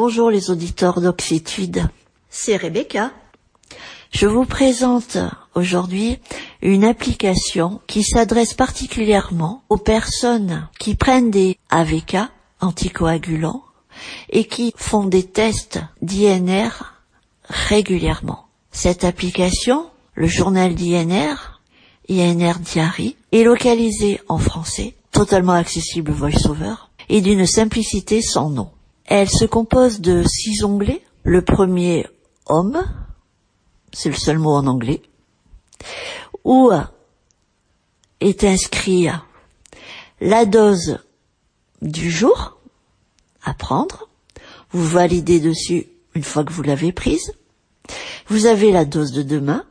Bonjour les auditeurs d'Oxitude, c'est Rebecca. Je vous présente aujourd'hui une application qui s'adresse particulièrement aux personnes qui prennent des AVK, anticoagulants, et qui font des tests d'INR régulièrement. Cette application, le journal d'INR, INR Diary, est localisée en français, totalement accessible VoiceOver, et d'une simplicité sans nom. Elle se compose de six onglets. Le premier, homme, c'est le seul mot en anglais, où est inscrit la dose du jour à prendre. Vous validez dessus une fois que vous l'avez prise. Vous avez la dose de demain.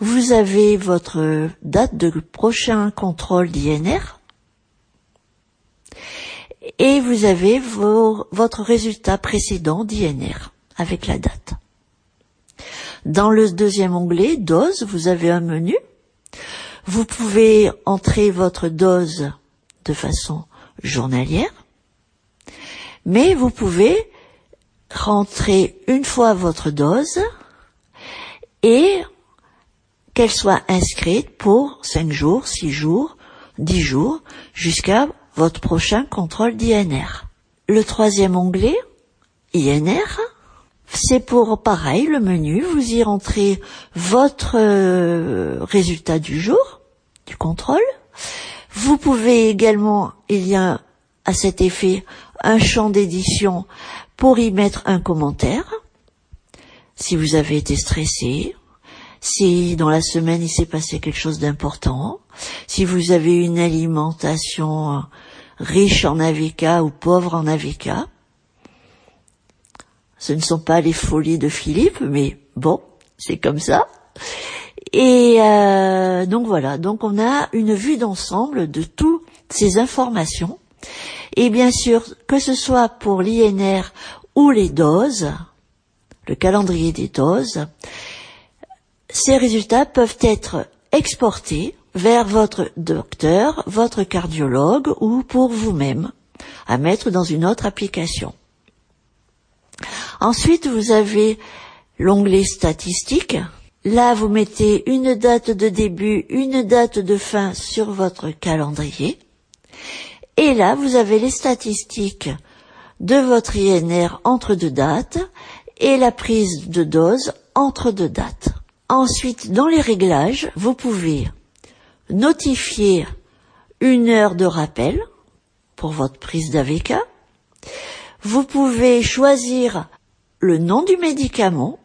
Vous avez votre date de prochain contrôle d'INR et vous avez votre résultat précédent d'INR avec la date. Dans le deuxième onglet, dose, vous avez un menu. Vous pouvez entrer votre dose de façon journalière, mais vous pouvez rentrer une fois votre dose et qu'elle soit inscrite pour 5 jours, 6 jours, 10 jours, jusqu'à votre prochain contrôle d'INR. Le troisième onglet, INR, c'est pour pareil le menu, vous y rentrez votre euh, résultat du jour, du contrôle. Vous pouvez également, il y a à cet effet un champ d'édition pour y mettre un commentaire. Si vous avez été stressé, si dans la semaine il s'est passé quelque chose d'important, si vous avez une alimentation riche en AVK ou pauvre en AVK. Ce ne sont pas les folies de Philippe, mais bon, c'est comme ça. Et euh, donc voilà, donc on a une vue d'ensemble de toutes ces informations. Et bien sûr, que ce soit pour l'INR ou les doses, le calendrier des doses, ces résultats peuvent être exportés vers votre docteur, votre cardiologue ou pour vous-même, à mettre dans une autre application. Ensuite, vous avez l'onglet statistiques. Là, vous mettez une date de début, une date de fin sur votre calendrier. Et là, vous avez les statistiques de votre INR entre deux dates et la prise de dose entre deux dates. Ensuite, dans les réglages, vous pouvez notifier une heure de rappel pour votre prise d'AVK. Vous pouvez choisir le nom du médicament.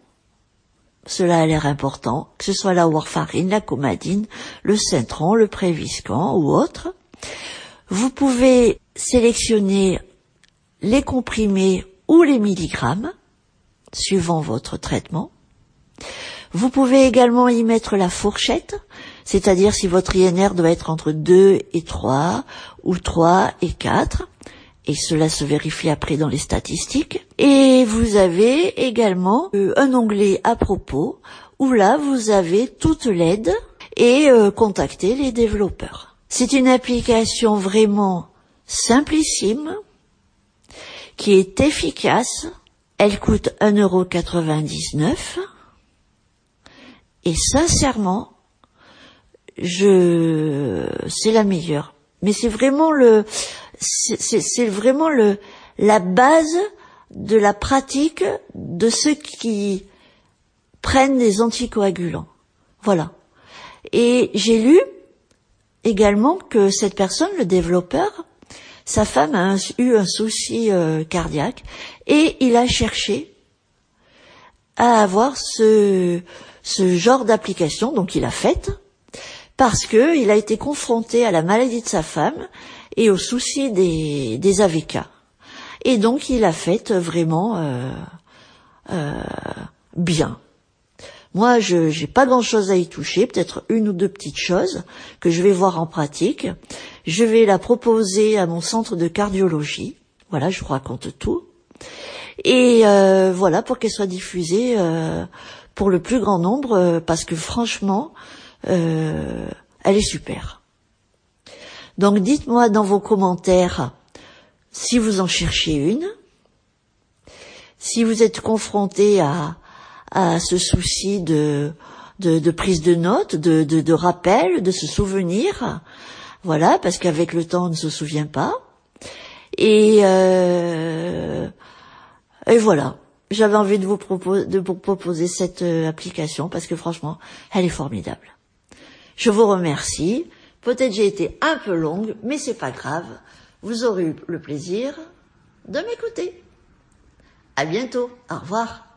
Cela a l'air important, que ce soit la warfarine, la comadine, le cintron, le préviscan ou autre. Vous pouvez sélectionner les comprimés ou les milligrammes, suivant votre traitement. Vous pouvez également y mettre la fourchette, c'est-à-dire si votre INR doit être entre 2 et 3 ou 3 et 4 et cela se vérifie après dans les statistiques. Et vous avez également euh, un onglet à propos où là vous avez toute l'aide et euh, contacter les développeurs. C'est une application vraiment simplissime qui est efficace. Elle coûte 1,99€ et sincèrement, je, c'est la meilleure. Mais c'est vraiment le, c'est vraiment le, la base de la pratique de ceux qui prennent des anticoagulants. Voilà. Et j'ai lu également que cette personne, le développeur, sa femme a eu un souci euh, cardiaque et il a cherché à avoir ce, ce genre d'application, donc il a faite, parce que il a été confronté à la maladie de sa femme et aux soucis des, des. Et donc il a fait vraiment euh, euh, bien. Moi, je n'ai pas grand-chose à y toucher, peut-être une ou deux petites choses que je vais voir en pratique. Je vais la proposer à mon centre de cardiologie. Voilà, je vous raconte tout. Et euh, voilà, pour qu'elle soit diffusée euh, pour le plus grand nombre, euh, parce que franchement, euh, elle est super. Donc dites-moi dans vos commentaires si vous en cherchez une. si vous êtes confronté à, à ce souci de, de, prise de notes, de, de, de rappel, de se souvenir, voilà, parce qu'avec le temps on ne se souvient pas. Et, euh, et voilà, j'avais envie de vous, proposer, de vous proposer cette euh, application parce que franchement, elle est formidable. Je vous remercie. Peut-être j'ai été un peu longue, mais c'est pas grave. Vous aurez eu le plaisir de m'écouter. À bientôt. Au revoir.